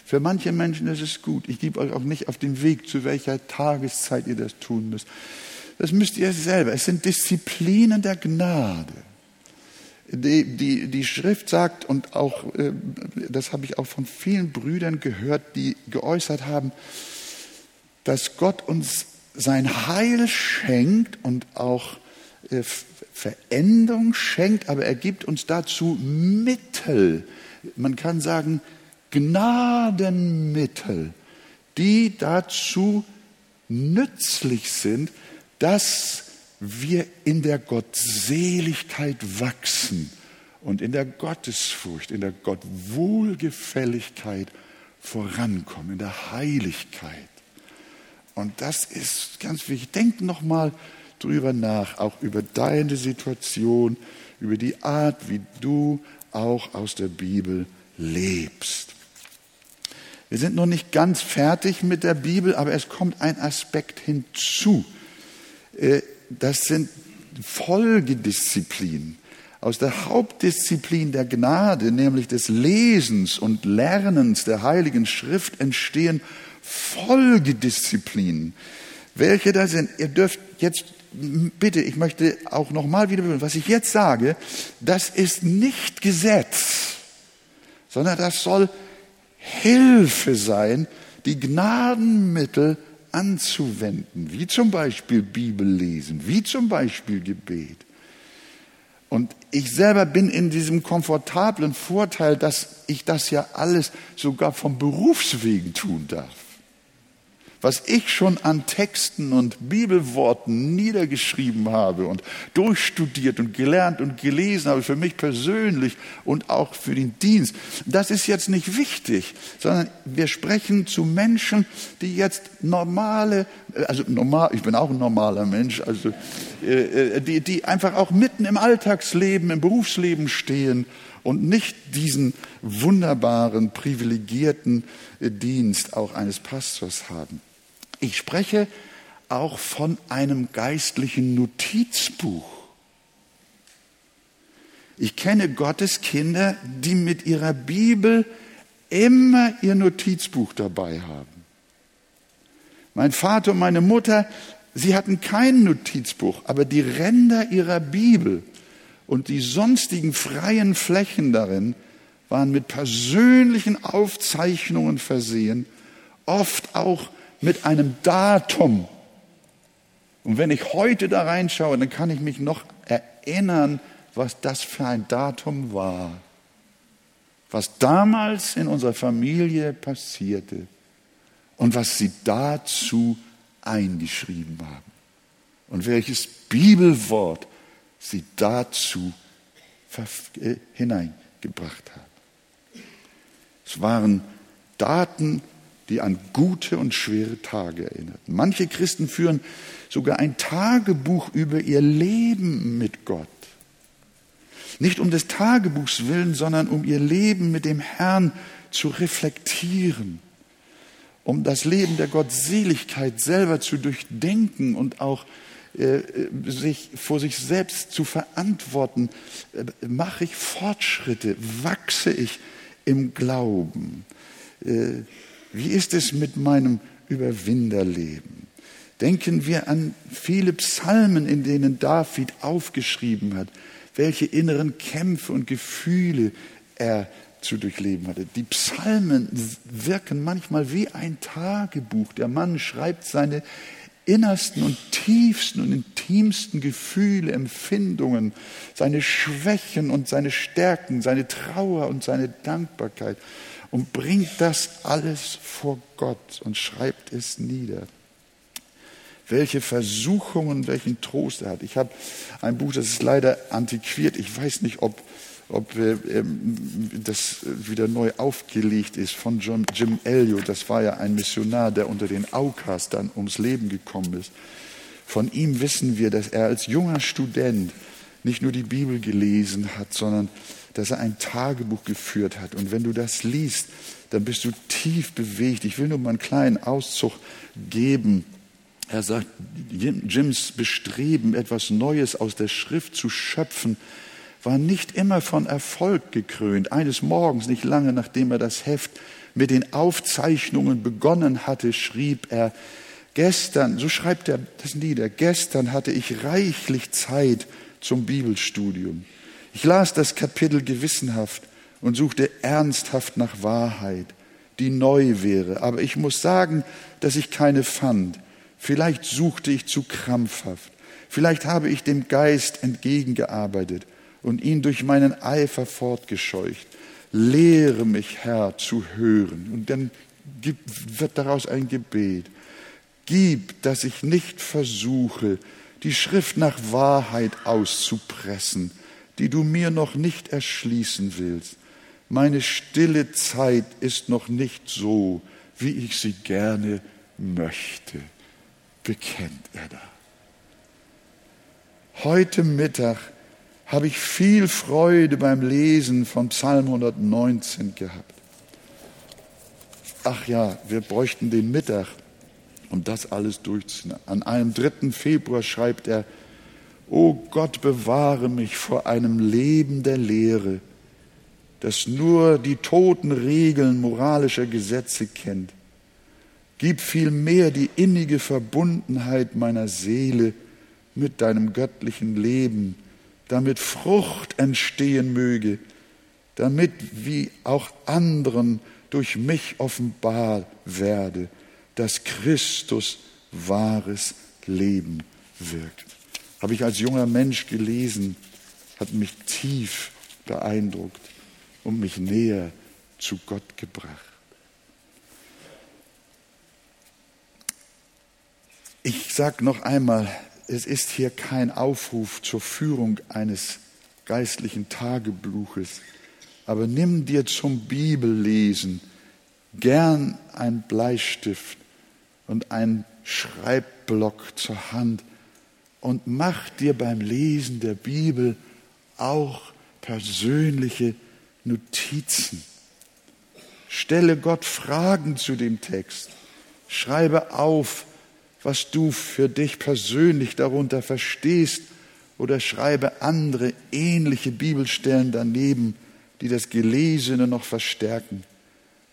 Für manche Menschen ist es gut. Ich gebe euch auch nicht auf den Weg, zu welcher Tageszeit ihr das tun müsst. Das müsst ihr selber. Es sind Disziplinen der Gnade. Die, die, die Schrift sagt, und auch, äh, das habe ich auch von vielen Brüdern gehört, die geäußert haben, dass Gott uns sein Heil schenkt und auch Veränderung schenkt, aber er gibt uns dazu Mittel. Man kann sagen, Gnadenmittel, die dazu nützlich sind, dass wir in der Gottseligkeit wachsen und in der Gottesfurcht, in der Gottwohlgefälligkeit vorankommen, in der Heiligkeit. Und das ist ganz wichtig. Denkt nochmal drüber nach, auch über deine Situation, über die Art, wie du auch aus der Bibel lebst. Wir sind noch nicht ganz fertig mit der Bibel, aber es kommt ein Aspekt hinzu. Äh, das sind Folgedisziplinen. Aus der Hauptdisziplin der Gnade, nämlich des Lesens und Lernens der Heiligen Schrift, entstehen Folgedisziplinen. Welche da sind? Ihr dürft jetzt bitte, ich möchte auch nochmal wieder, was ich jetzt sage, das ist nicht Gesetz, sondern das soll Hilfe sein, die Gnadenmittel anzuwenden, wie zum Beispiel Bibel lesen, wie zum Beispiel Gebet. Und ich selber bin in diesem komfortablen Vorteil, dass ich das ja alles sogar vom Berufswegen tun darf. Was ich schon an Texten und Bibelworten niedergeschrieben habe und durchstudiert und gelernt und gelesen habe, für mich persönlich und auch für den Dienst, das ist jetzt nicht wichtig, sondern wir sprechen zu Menschen, die jetzt normale, also normal, ich bin auch ein normaler Mensch, also äh, äh, die, die einfach auch mitten im Alltagsleben, im Berufsleben stehen und nicht diesen wunderbaren, privilegierten äh, Dienst auch eines Pastors haben. Ich spreche auch von einem geistlichen Notizbuch. Ich kenne Gottes Kinder, die mit ihrer Bibel immer ihr Notizbuch dabei haben. Mein Vater und meine Mutter, sie hatten kein Notizbuch, aber die Ränder ihrer Bibel und die sonstigen freien Flächen darin waren mit persönlichen Aufzeichnungen versehen, oft auch mit einem Datum. Und wenn ich heute da reinschaue, dann kann ich mich noch erinnern, was das für ein Datum war. Was damals in unserer Familie passierte und was sie dazu eingeschrieben haben. Und welches Bibelwort sie dazu äh, hineingebracht haben. Es waren Daten, die an gute und schwere Tage erinnerten. Manche Christen führen sogar ein Tagebuch über ihr Leben mit Gott. Nicht um des Tagebuchs willen, sondern um ihr Leben mit dem Herrn zu reflektieren, um das Leben der Gottseligkeit selber zu durchdenken und auch äh, sich vor sich selbst zu verantworten. Äh, mache ich Fortschritte? Wachse ich im Glauben? Äh, wie ist es mit meinem Überwinderleben? Denken wir an viele Psalmen, in denen David aufgeschrieben hat, welche inneren Kämpfe und Gefühle er zu durchleben hatte. Die Psalmen wirken manchmal wie ein Tagebuch. Der Mann schreibt seine innersten und tiefsten und intimsten Gefühle, Empfindungen, seine Schwächen und seine Stärken, seine Trauer und seine Dankbarkeit und bringt das alles vor Gott und schreibt es nieder. Welche Versuchungen, welchen Trost er hat. Ich habe ein Buch, das ist leider antiquiert. Ich weiß nicht, ob, ob äh, ähm, das wieder neu aufgelegt ist von John, Jim Elliot. Das war ja ein Missionar, der unter den Aukas dann ums Leben gekommen ist. Von ihm wissen wir, dass er als junger Student nicht nur die Bibel gelesen hat, sondern dass er ein Tagebuch geführt hat. Und wenn du das liest, dann bist du tief bewegt. Ich will nur mal einen kleinen Auszug geben. Er sagt, Jims Bestreben, etwas Neues aus der Schrift zu schöpfen, war nicht immer von Erfolg gekrönt. Eines Morgens, nicht lange nachdem er das Heft mit den Aufzeichnungen begonnen hatte, schrieb er, gestern, so schreibt er das nieder, gestern hatte ich reichlich Zeit zum Bibelstudium. Ich las das Kapitel gewissenhaft und suchte ernsthaft nach Wahrheit, die neu wäre. Aber ich muss sagen, dass ich keine fand. Vielleicht suchte ich zu krampfhaft. Vielleicht habe ich dem Geist entgegengearbeitet und ihn durch meinen Eifer fortgescheucht. Lehre mich, Herr, zu hören. Und dann wird daraus ein Gebet. Gib, dass ich nicht versuche, die Schrift nach Wahrheit auszupressen, die du mir noch nicht erschließen willst. Meine stille Zeit ist noch nicht so, wie ich sie gerne möchte, bekennt er da. Heute Mittag habe ich viel Freude beim Lesen von Psalm 119 gehabt. Ach ja, wir bräuchten den Mittag, um das alles durchzunehmen. An einem 3. Februar schreibt er, O Gott, bewahre mich vor einem Leben der Lehre, das nur die toten Regeln moralischer Gesetze kennt. Gib vielmehr die innige Verbundenheit meiner Seele mit deinem göttlichen Leben, damit Frucht entstehen möge, damit wie auch anderen durch mich offenbar werde, dass Christus wahres Leben wirkt habe ich als junger Mensch gelesen, hat mich tief beeindruckt und mich näher zu Gott gebracht. Ich sage noch einmal, es ist hier kein Aufruf zur Führung eines geistlichen Tagebuches, aber nimm dir zum Bibellesen gern ein Bleistift und ein Schreibblock zur Hand und mach dir beim Lesen der Bibel auch persönliche Notizen. Stelle Gott Fragen zu dem Text. Schreibe auf, was du für dich persönlich darunter verstehst oder schreibe andere ähnliche Bibelstellen daneben, die das Gelesene noch verstärken.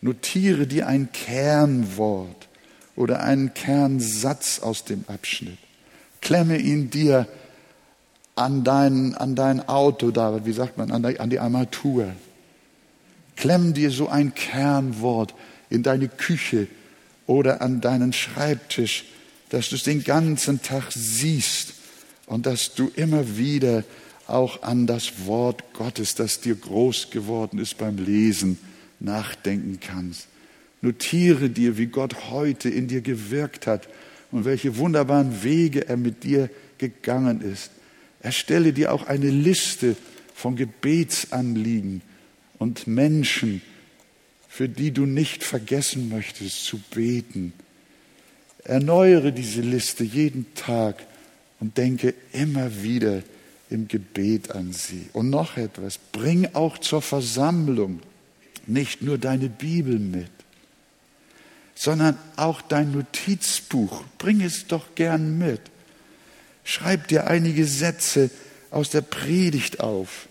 Notiere dir ein Kernwort oder einen Kernsatz aus dem Abschnitt. Klemme ihn dir an dein, an dein Auto, David, wie sagt man, an die, Armatur. Klemm dir so ein Kernwort in deine Küche oder an deinen Schreibtisch, dass du es den ganzen Tag siehst und dass du immer wieder auch an das Wort Gottes, das dir groß geworden ist beim Lesen, nachdenken kannst. Notiere dir, wie Gott heute in dir gewirkt hat und welche wunderbaren Wege er mit dir gegangen ist. Erstelle dir auch eine Liste von Gebetsanliegen und Menschen, für die du nicht vergessen möchtest zu beten. Erneuere diese Liste jeden Tag und denke immer wieder im Gebet an sie. Und noch etwas, bring auch zur Versammlung nicht nur deine Bibel mit, sondern auch dein Notizbuch. Bring es doch gern mit. Schreib dir einige Sätze aus der Predigt auf,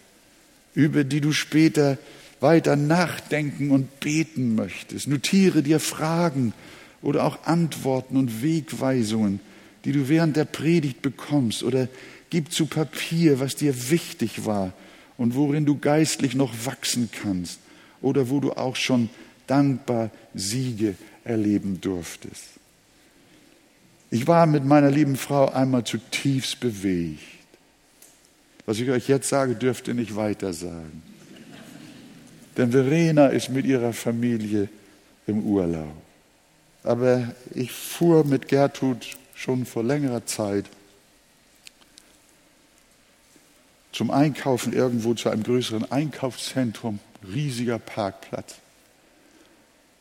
über die du später weiter nachdenken und beten möchtest. Notiere dir Fragen oder auch Antworten und Wegweisungen, die du während der Predigt bekommst oder gib zu Papier, was dir wichtig war und worin du geistlich noch wachsen kannst oder wo du auch schon dankbar Siege erleben durftest. Ich war mit meiner lieben Frau einmal zutiefst bewegt. Was ich euch jetzt sage, dürft ihr nicht weiter sagen. Denn Verena ist mit ihrer Familie im Urlaub. Aber ich fuhr mit Gertrud schon vor längerer Zeit zum Einkaufen irgendwo zu einem größeren Einkaufszentrum, riesiger Parkplatz.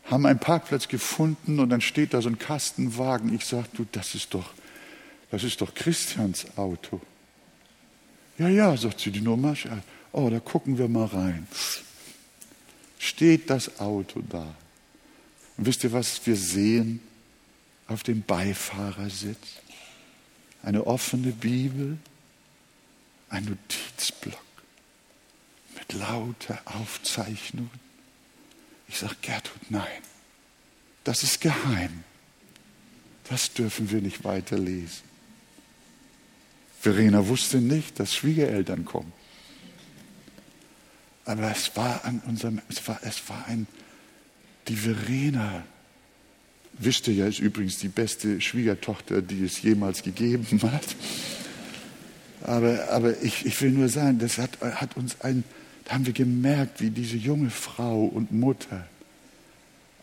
Haben einen Parkplatz gefunden und dann steht da so ein Kastenwagen. Ich sage, du, das ist doch, das ist doch Christians Auto. Ja, ja, sagt sie die Nummer. Oh, da gucken wir mal rein. Steht das Auto da. Und wisst ihr, was wir sehen auf dem Beifahrersitz? Eine offene Bibel, ein Notizblock mit lauter Aufzeichnungen. Ich sage, Gertrud, nein, das ist geheim. Das dürfen wir nicht weiterlesen. Verena wusste nicht, dass Schwiegereltern kommen. Aber es war an unserem, es war, es war ein, die Verena, wisst ihr ja, ist übrigens die beste Schwiegertochter, die es jemals gegeben hat. Aber, aber ich, ich will nur sagen, das hat, hat uns ein, da haben wir gemerkt, wie diese junge Frau und Mutter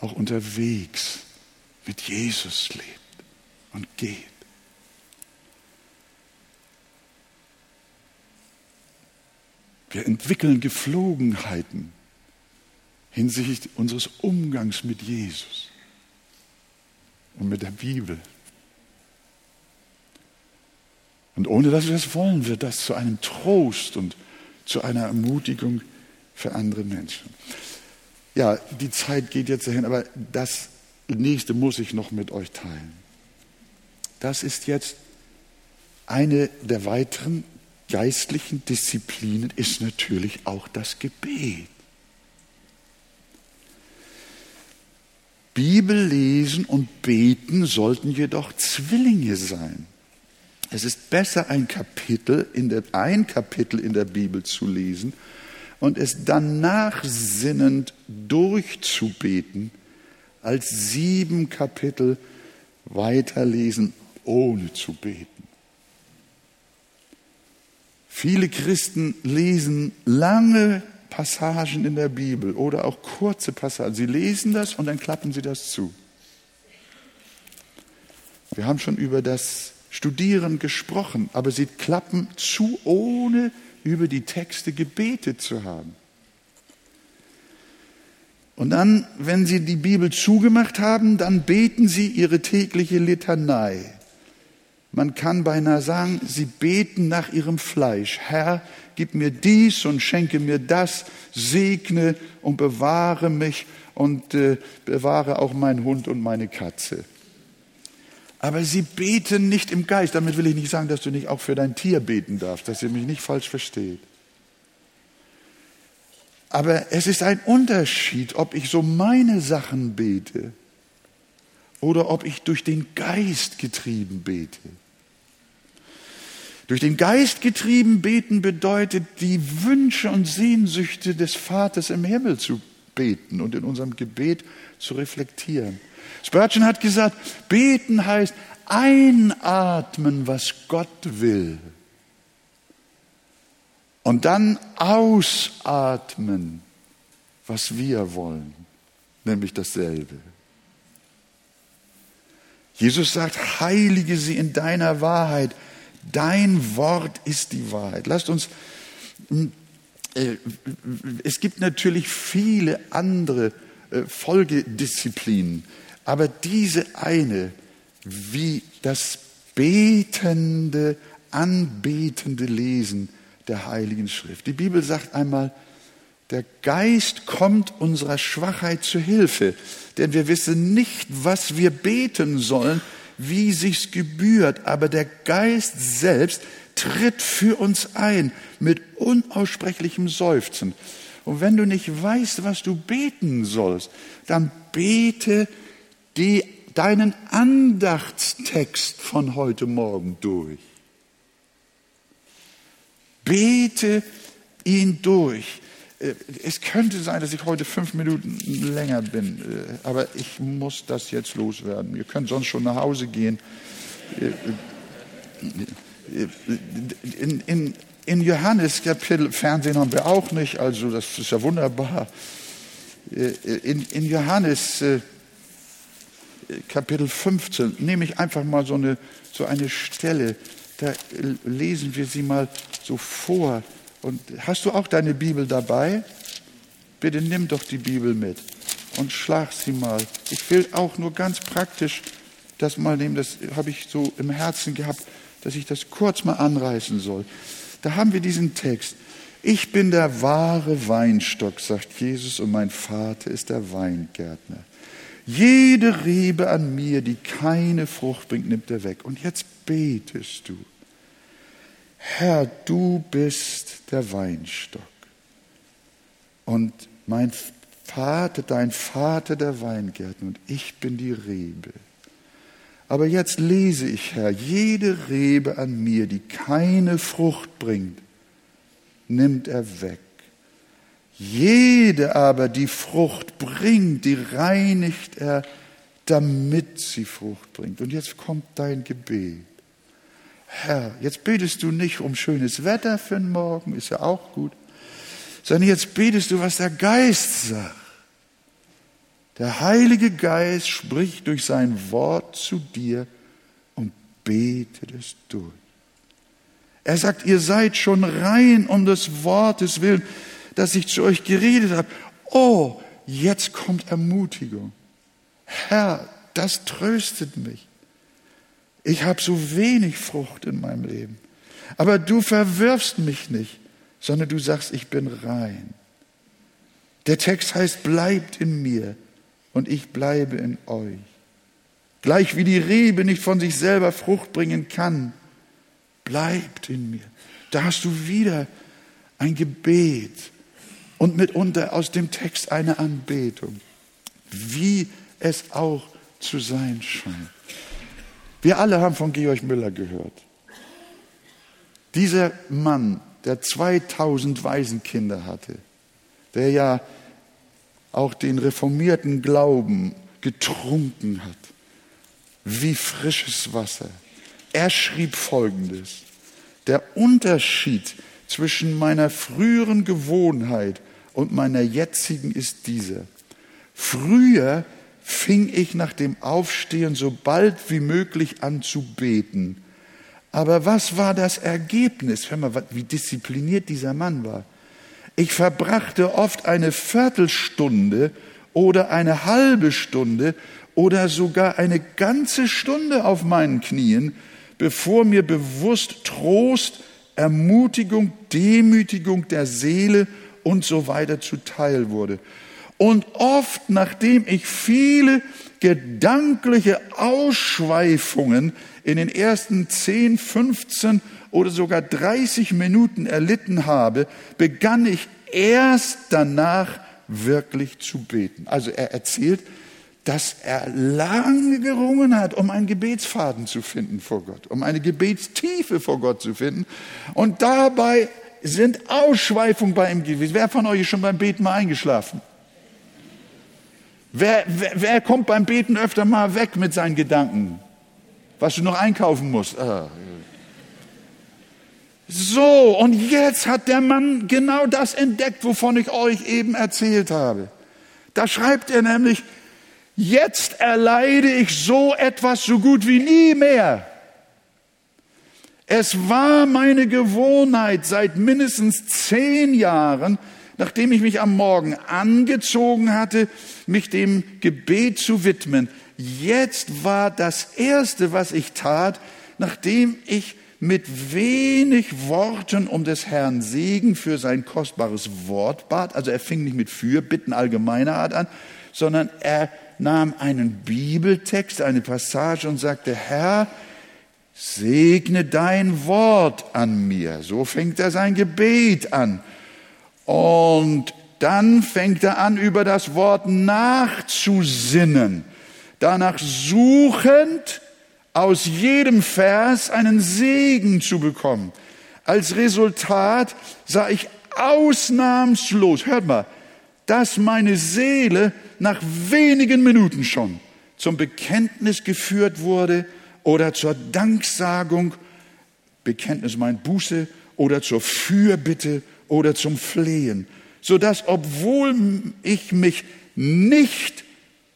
auch unterwegs mit Jesus lebt und geht. Wir entwickeln Geflogenheiten hinsichtlich unseres Umgangs mit Jesus und mit der Bibel. Und ohne dass wir das wollen, wird das zu einem Trost und zu einer Ermutigung für andere Menschen. Ja, die Zeit geht jetzt dahin, aber das nächste muss ich noch mit euch teilen. Das ist jetzt eine der weiteren geistlichen Disziplinen ist natürlich auch das Gebet. Bibel lesen und beten sollten jedoch Zwillinge sein. Es ist besser, ein Kapitel in der, ein Kapitel in der Bibel zu lesen und es dann nachsinnend durchzubeten, als sieben Kapitel weiterlesen, ohne zu beten. Viele Christen lesen lange Passagen in der Bibel oder auch kurze Passagen. Sie lesen das und dann klappen sie das zu. Wir haben schon über das studieren gesprochen, aber sie klappen zu, ohne über die Texte gebetet zu haben. Und dann, wenn sie die Bibel zugemacht haben, dann beten sie ihre tägliche Litanei. Man kann beinahe sagen, sie beten nach ihrem Fleisch. Herr, gib mir dies und schenke mir das, segne und bewahre mich und äh, bewahre auch meinen Hund und meine Katze. Aber sie beten nicht im Geist. Damit will ich nicht sagen, dass du nicht auch für dein Tier beten darfst, dass ihr mich nicht falsch versteht. Aber es ist ein Unterschied, ob ich so meine Sachen bete oder ob ich durch den Geist getrieben bete. Durch den Geist getrieben beten bedeutet, die Wünsche und Sehnsüchte des Vaters im Himmel zu beten und in unserem Gebet zu reflektieren. Spurgeon hat gesagt, beten heißt einatmen, was Gott will und dann ausatmen, was wir wollen, nämlich dasselbe. Jesus sagt, heilige sie in deiner Wahrheit. Dein Wort ist die Wahrheit. Lasst uns, hm, äh, es gibt natürlich viele andere äh, Folgedisziplinen, aber diese eine, wie das betende, anbetende Lesen, der Heiligen Schrift. Die Bibel sagt einmal, der Geist kommt unserer Schwachheit zu Hilfe, denn wir wissen nicht, was wir beten sollen, wie sich's gebührt, aber der Geist selbst tritt für uns ein mit unaussprechlichem Seufzen. Und wenn du nicht weißt, was du beten sollst, dann bete die, deinen Andachtstext von heute Morgen durch. Bete ihn durch. Äh, es könnte sein, dass ich heute fünf Minuten länger bin, äh, aber ich muss das jetzt loswerden. Ihr könnt sonst schon nach Hause gehen. Äh, in, in, in Johannes Kapitel, Fernsehen haben wir auch nicht, also das ist ja wunderbar. In, in Johannes Kapitel 15 nehme ich einfach mal so eine, so eine Stelle, da lesen wir sie mal so vor. Und hast du auch deine Bibel dabei? Bitte nimm doch die Bibel mit und schlag sie mal. Ich will auch nur ganz praktisch das mal nehmen, das habe ich so im Herzen gehabt, dass ich das kurz mal anreißen soll. Da haben wir diesen Text. Ich bin der wahre Weinstock, sagt Jesus, und mein Vater ist der Weingärtner. Jede Rebe an mir, die keine Frucht bringt, nimmt er weg. Und jetzt betest du. Herr, du bist der Weinstock. Und mein Vater, dein Vater der Weingärten und ich bin die Rebe. Aber jetzt lese ich, Herr, jede Rebe an mir, die keine Frucht bringt, nimmt er weg. Jede aber, die Frucht bringt, die reinigt er, damit sie Frucht bringt. Und jetzt kommt dein Gebet. Herr, jetzt betest du nicht um schönes Wetter für den Morgen, ist ja auch gut, sondern jetzt betest du, was der Geist sagt. Der Heilige Geist spricht durch sein Wort zu dir und betet es durch. Er sagt, ihr seid schon rein um des Wortes willen, dass ich zu euch geredet habe. Oh, jetzt kommt Ermutigung. Herr, das tröstet mich. Ich habe so wenig Frucht in meinem Leben. Aber du verwirfst mich nicht, sondern du sagst, ich bin rein. Der Text heißt, bleibt in mir und ich bleibe in euch. Gleich wie die Rebe nicht von sich selber Frucht bringen kann, bleibt in mir. Da hast du wieder ein Gebet und mitunter aus dem Text eine Anbetung, wie es auch zu sein scheint. Wir alle haben von Georg Müller gehört. Dieser Mann, der 2000 Waisenkinder hatte, der ja auch den reformierten Glauben getrunken hat, wie frisches Wasser. Er schrieb Folgendes. Der Unterschied zwischen meiner früheren Gewohnheit und meiner jetzigen ist dieser. Früher fing ich nach dem Aufstehen so bald wie möglich an zu beten. Aber was war das Ergebnis? Hör mal, wie diszipliniert dieser Mann war. Ich verbrachte oft eine Viertelstunde oder eine halbe Stunde oder sogar eine ganze Stunde auf meinen Knien, bevor mir bewusst Trost, Ermutigung, Demütigung der Seele und so weiter zuteil wurde. Und oft, nachdem ich viele gedankliche Ausschweifungen in den ersten 10, 15 oder sogar 30 Minuten erlitten habe, begann ich erst danach wirklich zu beten. Also er erzählt, dass er lange gerungen hat, um einen Gebetsfaden zu finden vor Gott, um eine Gebetstiefe vor Gott zu finden. Und dabei sind Ausschweifungen bei ihm gewesen. Wer von euch ist schon beim Beten mal eingeschlafen? Wer, wer, wer kommt beim Beten öfter mal weg mit seinen Gedanken? Was du noch einkaufen musst. Ah. So, und jetzt hat der Mann genau das entdeckt, wovon ich euch eben erzählt habe. Da schreibt er nämlich, Jetzt erleide ich so etwas so gut wie nie mehr. Es war meine Gewohnheit seit mindestens zehn Jahren, nachdem ich mich am Morgen angezogen hatte, mich dem Gebet zu widmen. Jetzt war das Erste, was ich tat, nachdem ich mit wenig Worten um des Herrn Segen für sein kostbares Wort bat, also er fing nicht mit Fürbitten allgemeiner Art an, sondern er nahm einen Bibeltext, eine Passage und sagte, Herr, segne dein Wort an mir. So fängt er sein Gebet an. Und dann fängt er an, über das Wort nachzusinnen, danach suchend aus jedem Vers einen Segen zu bekommen. Als Resultat sah ich ausnahmslos, hört mal, dass meine Seele nach wenigen Minuten schon zum Bekenntnis geführt wurde oder zur Danksagung, Bekenntnis meint Buße, oder zur Fürbitte oder zum Flehen, so dass obwohl ich mich nicht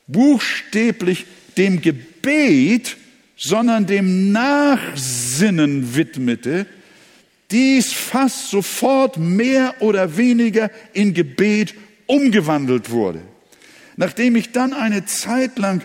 buchstäblich dem Gebet, sondern dem Nachsinnen widmete, dies fast sofort mehr oder weniger in Gebet umgewandelt wurde. Nachdem ich dann eine Zeit lang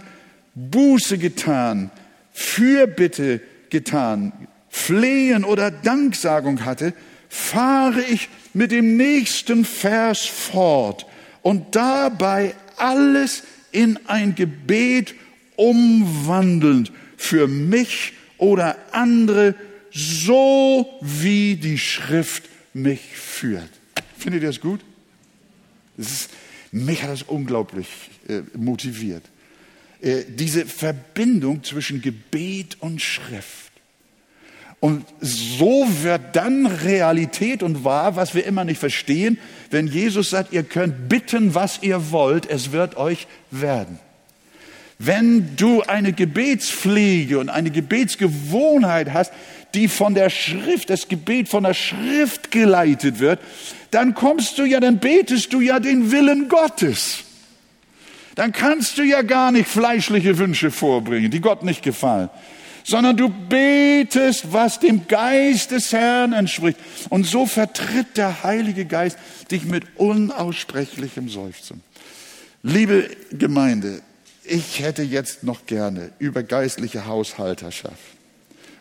Buße getan, Fürbitte getan, Flehen oder Danksagung hatte, fahre ich mit dem nächsten Vers fort und dabei alles in ein Gebet umwandelnd für mich oder andere, so wie die Schrift mich führt. Findet ihr das gut? Das ist, mich hat das unglaublich äh, motiviert. Äh, diese Verbindung zwischen Gebet und Schrift. Und so wird dann Realität und wahr, was wir immer nicht verstehen, wenn Jesus sagt, ihr könnt bitten, was ihr wollt, es wird euch werden. Wenn du eine Gebetspflege und eine Gebetsgewohnheit hast, die von der Schrift, das Gebet von der Schrift geleitet wird, dann kommst du ja, dann betest du ja den Willen Gottes. Dann kannst du ja gar nicht fleischliche Wünsche vorbringen, die Gott nicht gefallen, sondern du betest, was dem Geist des Herrn entspricht. Und so vertritt der Heilige Geist dich mit unaussprechlichem Seufzen. Liebe Gemeinde, ich hätte jetzt noch gerne über geistliche Haushalterschaft,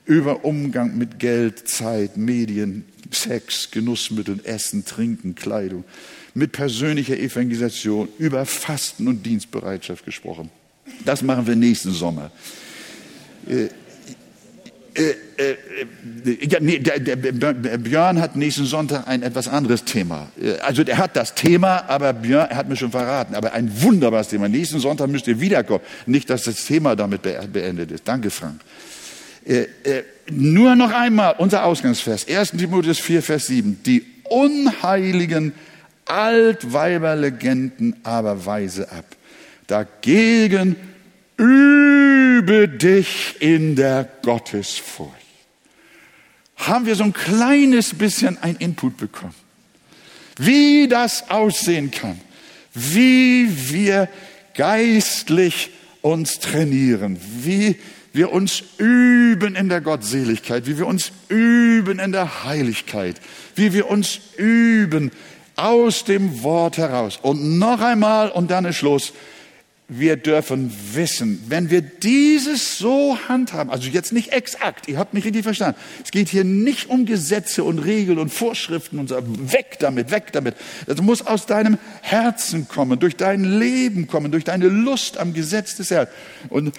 über Umgang mit Geld, Zeit, Medien, Sex, Genussmitteln, Essen, Trinken, Kleidung, mit persönlicher Evangelisation, über Fasten und Dienstbereitschaft gesprochen. Das machen wir nächsten Sommer. Äh, äh, äh, ja, nee, der, der, der, Björn hat nächsten Sonntag ein etwas anderes Thema. Äh, also der hat das Thema, aber Björn er hat mir schon verraten, aber ein wunderbares Thema. Nächsten Sonntag müsst ihr wiederkommen. Nicht, dass das Thema damit beendet ist. Danke, Frank. Äh, äh, nur noch einmal unser Ausgangsvers, 1. Timotheus 4, Vers 7. Die unheiligen Altweiberlegenden aber weise ab. Dagegen übe dich in der Gottesfurcht. Haben wir so ein kleines bisschen ein Input bekommen, wie das aussehen kann, wie wir geistlich uns trainieren, wie wir uns üben in der Gottseligkeit, wie wir uns üben in der Heiligkeit, wie wir uns üben aus dem Wort heraus. Und noch einmal und dann ist Schluss. Wir dürfen wissen, wenn wir dieses so handhaben, also jetzt nicht exakt, ihr habt mich richtig verstanden. Es geht hier nicht um Gesetze und Regeln und Vorschriften und so. Weg damit, weg damit. Das muss aus deinem Herzen kommen, durch dein Leben kommen, durch deine Lust am Gesetz des Herrn. Und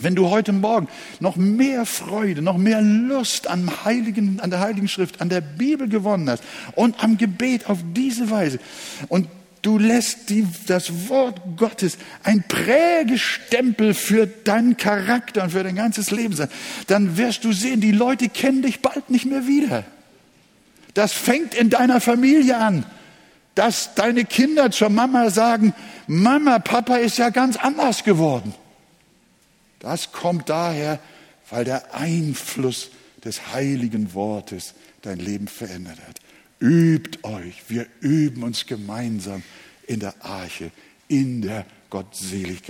wenn du heute Morgen noch mehr Freude, noch mehr Lust am Heiligen, an der Heiligen Schrift, an der Bibel gewonnen hast und am Gebet auf diese Weise und du lässt die, das Wort Gottes ein Prägestempel für deinen Charakter und für dein ganzes Leben sein, dann wirst du sehen, die Leute kennen dich bald nicht mehr wieder. Das fängt in deiner Familie an, dass deine Kinder zur Mama sagen, Mama, Papa ist ja ganz anders geworden. Das kommt daher, weil der Einfluss des heiligen Wortes dein Leben verändert hat. Übt euch, wir üben uns gemeinsam in der Arche, in der Gottseligkeit.